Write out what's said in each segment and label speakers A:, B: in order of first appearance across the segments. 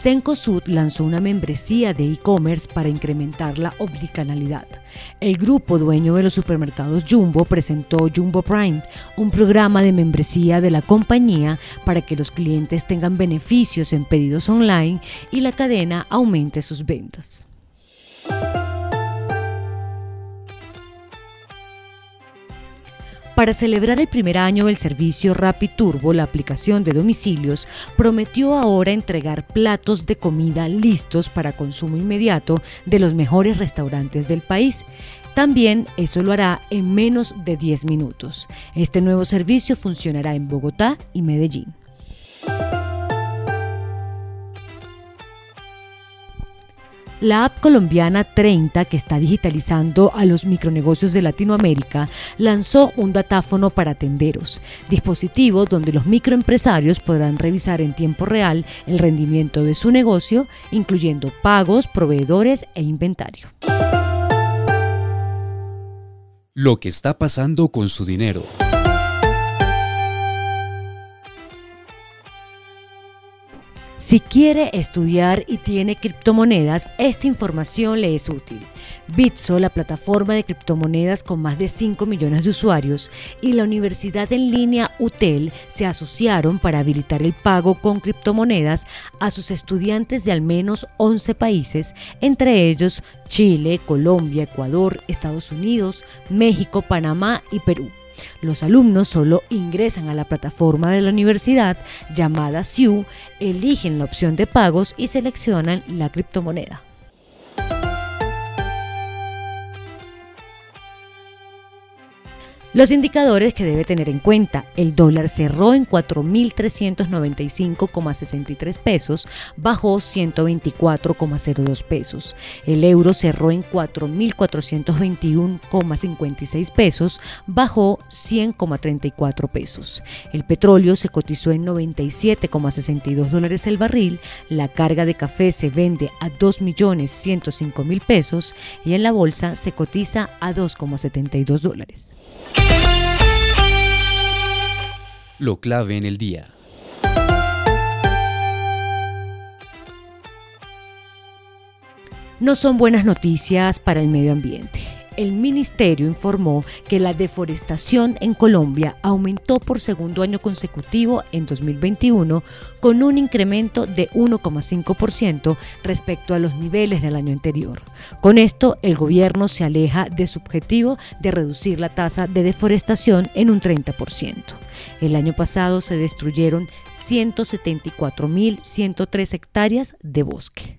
A: Cencosud lanzó una membresía de e-commerce para incrementar la omnicanalidad. El grupo dueño de los supermercados Jumbo presentó Jumbo Prime, un programa de membresía de la compañía para que los clientes tengan beneficios en pedidos online y la cadena aumente sus ventas. Para celebrar el primer año del servicio Rapid Turbo, la aplicación de domicilios prometió ahora entregar platos de comida listos para consumo inmediato de los mejores restaurantes del país. También eso lo hará en menos de 10 minutos. Este nuevo servicio funcionará en Bogotá y Medellín. La app colombiana 30, que está digitalizando a los micronegocios de Latinoamérica, lanzó un datáfono para tenderos, dispositivo donde los microempresarios podrán revisar en tiempo real el rendimiento de su negocio, incluyendo pagos, proveedores e inventario.
B: Lo que está pasando con su dinero.
A: Si quiere estudiar y tiene criptomonedas, esta información le es útil. Bitso, la plataforma de criptomonedas con más de 5 millones de usuarios, y la Universidad en línea UTEL se asociaron para habilitar el pago con criptomonedas a sus estudiantes de al menos 11 países, entre ellos Chile, Colombia, Ecuador, Estados Unidos, México, Panamá y Perú. Los alumnos solo ingresan a la plataforma de la universidad llamada SIU, eligen la opción de pagos y seleccionan la criptomoneda. Los indicadores que debe tener en cuenta. El dólar cerró en 4.395,63 pesos, bajó 124,02 pesos. El euro cerró en 4.421,56 pesos, bajó 100,34 pesos. El petróleo se cotizó en 97,62 dólares el barril. La carga de café se vende a 2.105.000 pesos y en la bolsa se cotiza a 2,72 dólares.
B: Lo clave en el día.
A: No son buenas noticias para el medio ambiente el ministerio informó que la deforestación en Colombia aumentó por segundo año consecutivo en 2021 con un incremento de 1,5% respecto a los niveles del año anterior. Con esto, el gobierno se aleja de su objetivo de reducir la tasa de deforestación en un 30%. El año pasado se destruyeron 174.103 hectáreas de bosque.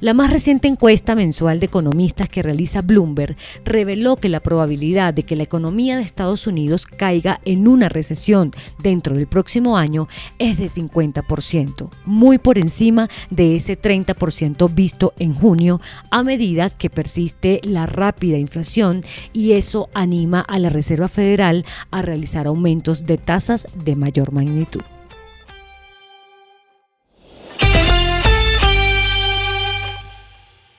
A: La más reciente encuesta mensual de economistas que realiza Bloomberg reveló que la probabilidad de que la economía de Estados Unidos caiga en una recesión dentro del próximo año es de 50%, muy por encima de ese 30% visto en junio a medida que persiste la rápida inflación y eso anima a la Reserva Federal a realizar aumentos de tasas de mayor magnitud.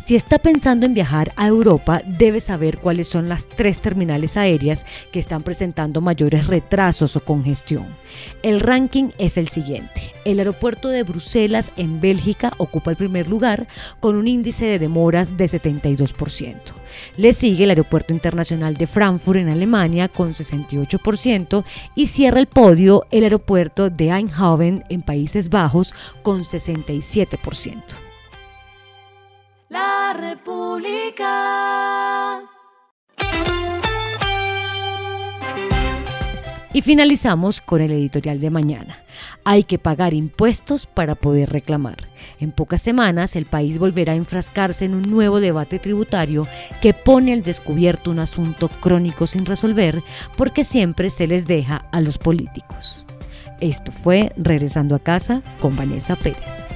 A: Si está pensando en viajar a Europa, debe saber cuáles son las tres terminales aéreas que están presentando mayores retrasos o congestión. El ranking es el siguiente. El aeropuerto de Bruselas en Bélgica ocupa el primer lugar con un índice de demoras de 72%. Le sigue el aeropuerto internacional de Frankfurt en Alemania con 68% y cierra el podio el aeropuerto de Eindhoven en Países Bajos con 67%
C: la República.
A: Y finalizamos con el editorial de mañana. Hay que pagar impuestos para poder reclamar. En pocas semanas el país volverá a enfrascarse en un nuevo debate tributario que pone al descubierto un asunto crónico sin resolver porque siempre se les deja a los políticos. Esto fue Regresando a casa con Vanessa Pérez.